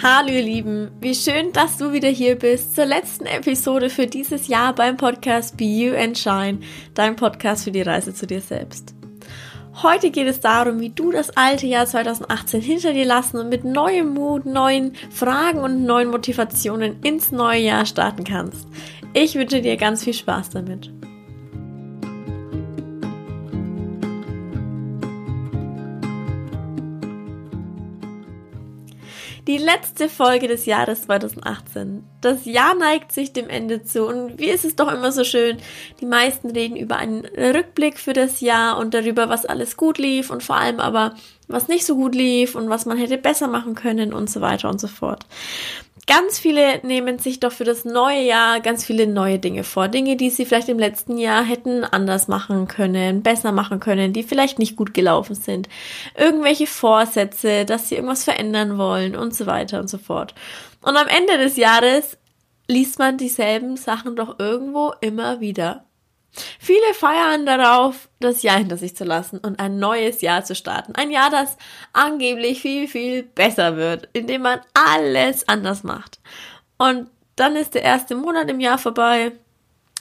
Hallo ihr Lieben, wie schön, dass du wieder hier bist zur letzten Episode für dieses Jahr beim Podcast Be You and Shine, dein Podcast für die Reise zu dir selbst. Heute geht es darum, wie du das alte Jahr 2018 hinter dir lassen und mit neuem Mut, neuen Fragen und neuen Motivationen ins neue Jahr starten kannst. Ich wünsche dir ganz viel Spaß damit. Die letzte Folge des Jahres 2018. Das Jahr neigt sich dem Ende zu und wie ist es doch immer so schön, die meisten reden über einen Rückblick für das Jahr und darüber, was alles gut lief und vor allem aber, was nicht so gut lief und was man hätte besser machen können und so weiter und so fort. Ganz viele nehmen sich doch für das neue Jahr ganz viele neue Dinge vor. Dinge, die sie vielleicht im letzten Jahr hätten anders machen können, besser machen können, die vielleicht nicht gut gelaufen sind. Irgendwelche Vorsätze, dass sie irgendwas verändern wollen und so weiter und so fort. Und am Ende des Jahres liest man dieselben Sachen doch irgendwo immer wieder. Viele feiern darauf, das Jahr hinter sich zu lassen und ein neues Jahr zu starten. Ein Jahr, das angeblich viel, viel besser wird, indem man alles anders macht. Und dann ist der erste Monat im Jahr vorbei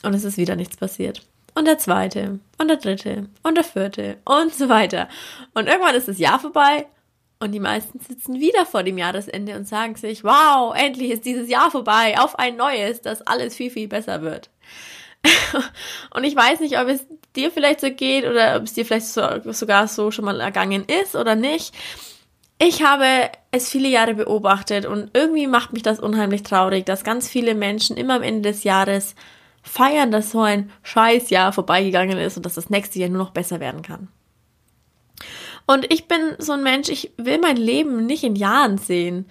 und es ist wieder nichts passiert. Und der zweite und der dritte und der vierte und so weiter. Und irgendwann ist das Jahr vorbei und die meisten sitzen wieder vor dem Jahresende und sagen sich, wow, endlich ist dieses Jahr vorbei, auf ein neues, das alles viel, viel besser wird. und ich weiß nicht, ob es dir vielleicht so geht oder ob es dir vielleicht so, sogar so schon mal ergangen ist oder nicht. Ich habe es viele Jahre beobachtet und irgendwie macht mich das unheimlich traurig, dass ganz viele Menschen immer am Ende des Jahres feiern, dass so ein Scheißjahr vorbeigegangen ist und dass das nächste Jahr nur noch besser werden kann. Und ich bin so ein Mensch, ich will mein Leben nicht in Jahren sehen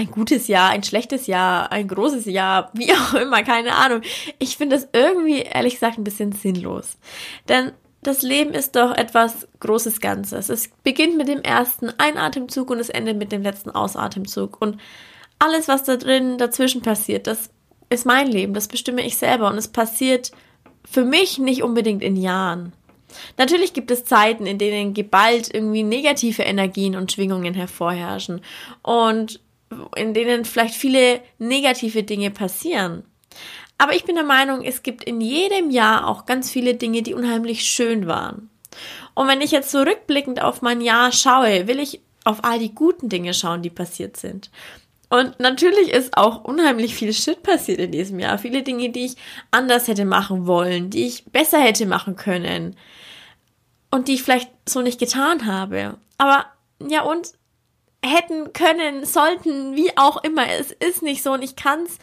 ein gutes Jahr, ein schlechtes Jahr, ein großes Jahr, wie auch immer, keine Ahnung. Ich finde das irgendwie, ehrlich gesagt, ein bisschen sinnlos. Denn das Leben ist doch etwas Großes Ganzes. Es beginnt mit dem ersten Einatemzug und es endet mit dem letzten Ausatemzug. Und alles, was da drin dazwischen passiert, das ist mein Leben, das bestimme ich selber. Und es passiert für mich nicht unbedingt in Jahren. Natürlich gibt es Zeiten, in denen geballt irgendwie negative Energien und Schwingungen hervorherrschen. Und in denen vielleicht viele negative Dinge passieren. Aber ich bin der Meinung, es gibt in jedem Jahr auch ganz viele Dinge, die unheimlich schön waren. Und wenn ich jetzt so rückblickend auf mein Jahr schaue, will ich auf all die guten Dinge schauen, die passiert sind. Und natürlich ist auch unheimlich viel Shit passiert in diesem Jahr. Viele Dinge, die ich anders hätte machen wollen, die ich besser hätte machen können und die ich vielleicht so nicht getan habe. Aber ja, und hätten, können, sollten, wie auch immer. Es ist nicht so und ich kann es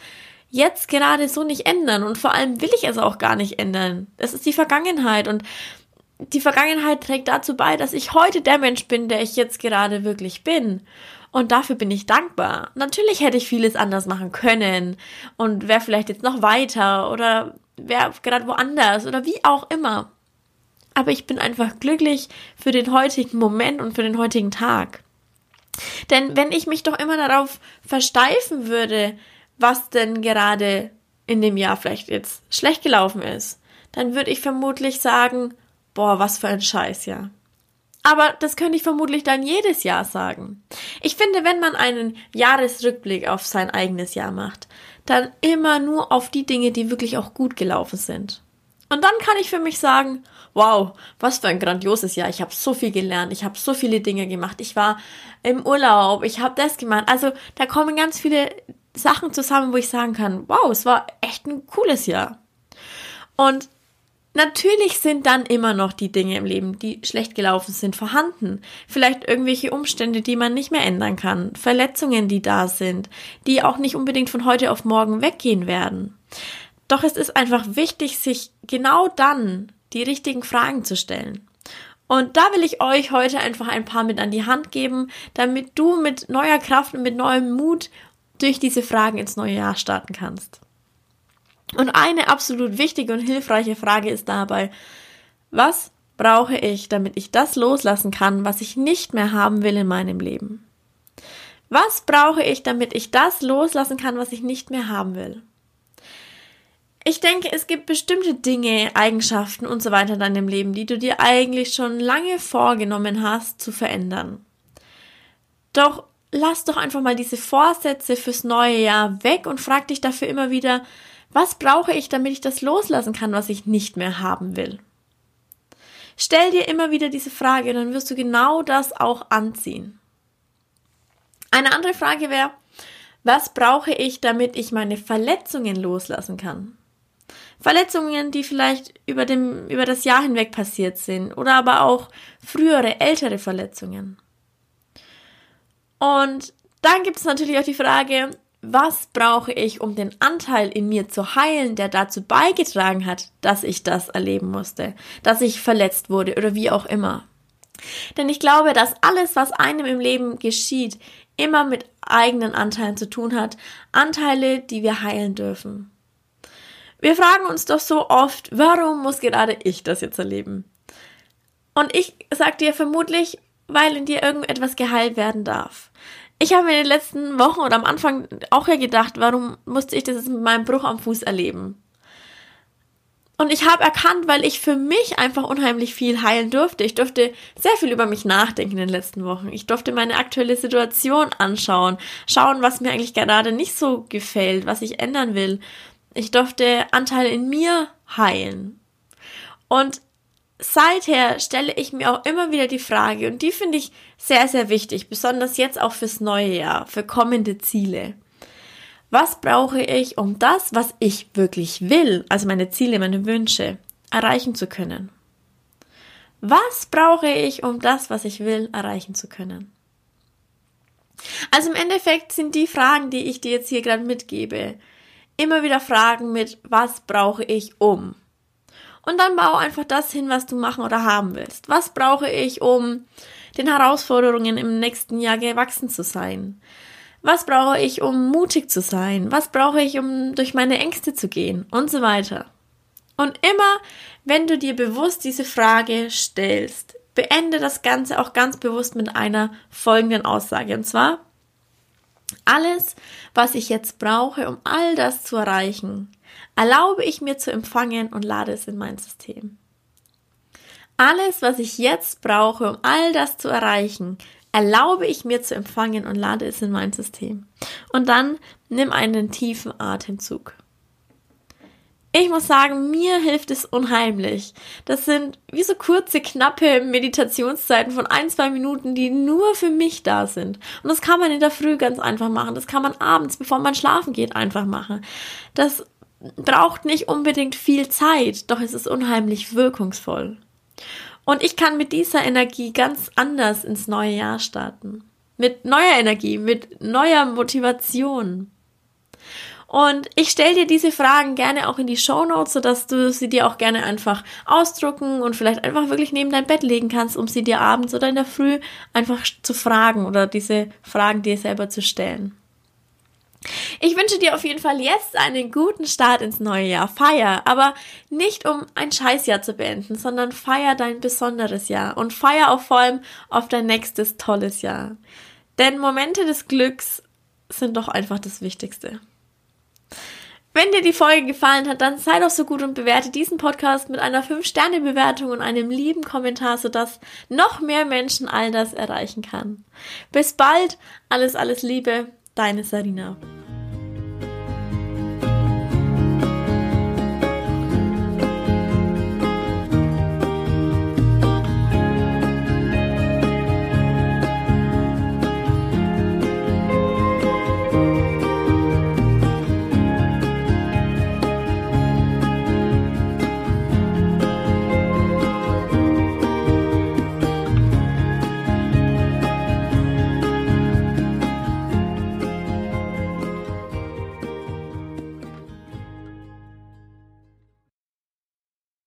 jetzt gerade so nicht ändern und vor allem will ich es auch gar nicht ändern. Es ist die Vergangenheit und die Vergangenheit trägt dazu bei, dass ich heute der Mensch bin, der ich jetzt gerade wirklich bin. Und dafür bin ich dankbar. Natürlich hätte ich vieles anders machen können und wäre vielleicht jetzt noch weiter oder wäre gerade woanders oder wie auch immer. Aber ich bin einfach glücklich für den heutigen Moment und für den heutigen Tag. Denn wenn ich mich doch immer darauf versteifen würde, was denn gerade in dem Jahr vielleicht jetzt schlecht gelaufen ist, dann würde ich vermutlich sagen, boah, was für ein Scheiß, ja. Aber das könnte ich vermutlich dann jedes Jahr sagen. Ich finde, wenn man einen Jahresrückblick auf sein eigenes Jahr macht, dann immer nur auf die Dinge, die wirklich auch gut gelaufen sind. Und dann kann ich für mich sagen, wow, was für ein grandioses Jahr. Ich habe so viel gelernt, ich habe so viele Dinge gemacht. Ich war im Urlaub, ich habe das gemacht. Also da kommen ganz viele Sachen zusammen, wo ich sagen kann, wow, es war echt ein cooles Jahr. Und Natürlich sind dann immer noch die Dinge im Leben, die schlecht gelaufen sind, vorhanden. Vielleicht irgendwelche Umstände, die man nicht mehr ändern kann. Verletzungen, die da sind, die auch nicht unbedingt von heute auf morgen weggehen werden. Doch es ist einfach wichtig, sich genau dann die richtigen Fragen zu stellen. Und da will ich euch heute einfach ein paar mit an die Hand geben, damit du mit neuer Kraft und mit neuem Mut durch diese Fragen ins neue Jahr starten kannst. Und eine absolut wichtige und hilfreiche Frage ist dabei, was brauche ich, damit ich das loslassen kann, was ich nicht mehr haben will in meinem Leben? Was brauche ich, damit ich das loslassen kann, was ich nicht mehr haben will? Ich denke, es gibt bestimmte Dinge, Eigenschaften und so weiter in deinem Leben, die du dir eigentlich schon lange vorgenommen hast zu verändern. Doch lass doch einfach mal diese Vorsätze fürs neue Jahr weg und frag dich dafür immer wieder, was brauche ich, damit ich das loslassen kann, was ich nicht mehr haben will? Stell dir immer wieder diese Frage, dann wirst du genau das auch anziehen. Eine andere Frage wäre, was brauche ich, damit ich meine Verletzungen loslassen kann? Verletzungen, die vielleicht über, dem, über das Jahr hinweg passiert sind oder aber auch frühere, ältere Verletzungen. Und dann gibt es natürlich auch die Frage, was brauche ich, um den Anteil in mir zu heilen, der dazu beigetragen hat, dass ich das erleben musste, dass ich verletzt wurde oder wie auch immer. Denn ich glaube, dass alles, was einem im Leben geschieht, immer mit eigenen Anteilen zu tun hat, Anteile, die wir heilen dürfen. Wir fragen uns doch so oft, warum muss gerade ich das jetzt erleben? Und ich sag dir vermutlich, weil in dir irgendetwas geheilt werden darf. Ich habe in den letzten Wochen oder am Anfang auch ja gedacht, warum musste ich das jetzt mit meinem Bruch am Fuß erleben? Und ich habe erkannt, weil ich für mich einfach unheimlich viel heilen durfte. Ich durfte sehr viel über mich nachdenken in den letzten Wochen. Ich durfte meine aktuelle Situation anschauen, schauen, was mir eigentlich gerade nicht so gefällt, was ich ändern will. Ich durfte Anteile in mir heilen. Und seither stelle ich mir auch immer wieder die Frage, und die finde ich sehr, sehr wichtig, besonders jetzt auch fürs neue Jahr, für kommende Ziele. Was brauche ich, um das, was ich wirklich will, also meine Ziele, meine Wünsche, erreichen zu können? Was brauche ich, um das, was ich will, erreichen zu können? Also im Endeffekt sind die Fragen, die ich dir jetzt hier gerade mitgebe, immer wieder Fragen mit, was brauche ich um? Und dann bau einfach das hin, was du machen oder haben willst. Was brauche ich, um den Herausforderungen im nächsten Jahr gewachsen zu sein? Was brauche ich, um mutig zu sein? Was brauche ich, um durch meine Ängste zu gehen? Und so weiter. Und immer, wenn du dir bewusst diese Frage stellst, beende das Ganze auch ganz bewusst mit einer folgenden Aussage. Und zwar, alles, was ich jetzt brauche, um all das zu erreichen, erlaube ich mir zu empfangen und lade es in mein System. Alles, was ich jetzt brauche, um all das zu erreichen, erlaube ich mir zu empfangen und lade es in mein System. Und dann nimm einen tiefen Atemzug. Ich muss sagen, mir hilft es unheimlich. Das sind wie so kurze, knappe Meditationszeiten von ein, zwei Minuten, die nur für mich da sind. Und das kann man in der Früh ganz einfach machen. Das kann man abends, bevor man schlafen geht, einfach machen. Das braucht nicht unbedingt viel Zeit, doch es ist unheimlich wirkungsvoll. Und ich kann mit dieser Energie ganz anders ins neue Jahr starten. Mit neuer Energie, mit neuer Motivation. Und ich stelle dir diese Fragen gerne auch in die Show Notes, sodass du sie dir auch gerne einfach ausdrucken und vielleicht einfach wirklich neben dein Bett legen kannst, um sie dir abends oder in der Früh einfach zu fragen oder diese Fragen dir selber zu stellen. Ich wünsche dir auf jeden Fall jetzt einen guten Start ins neue Jahr. Feier, aber nicht um ein Scheißjahr zu beenden, sondern feier dein besonderes Jahr und feier auch vor allem auf dein nächstes tolles Jahr. Denn Momente des Glücks sind doch einfach das Wichtigste. Wenn dir die Folge gefallen hat, dann sei doch so gut und bewerte diesen Podcast mit einer 5-Sterne-Bewertung und einem lieben Kommentar, sodass noch mehr Menschen all das erreichen kann. Bis bald, alles, alles Liebe, deine Sarina.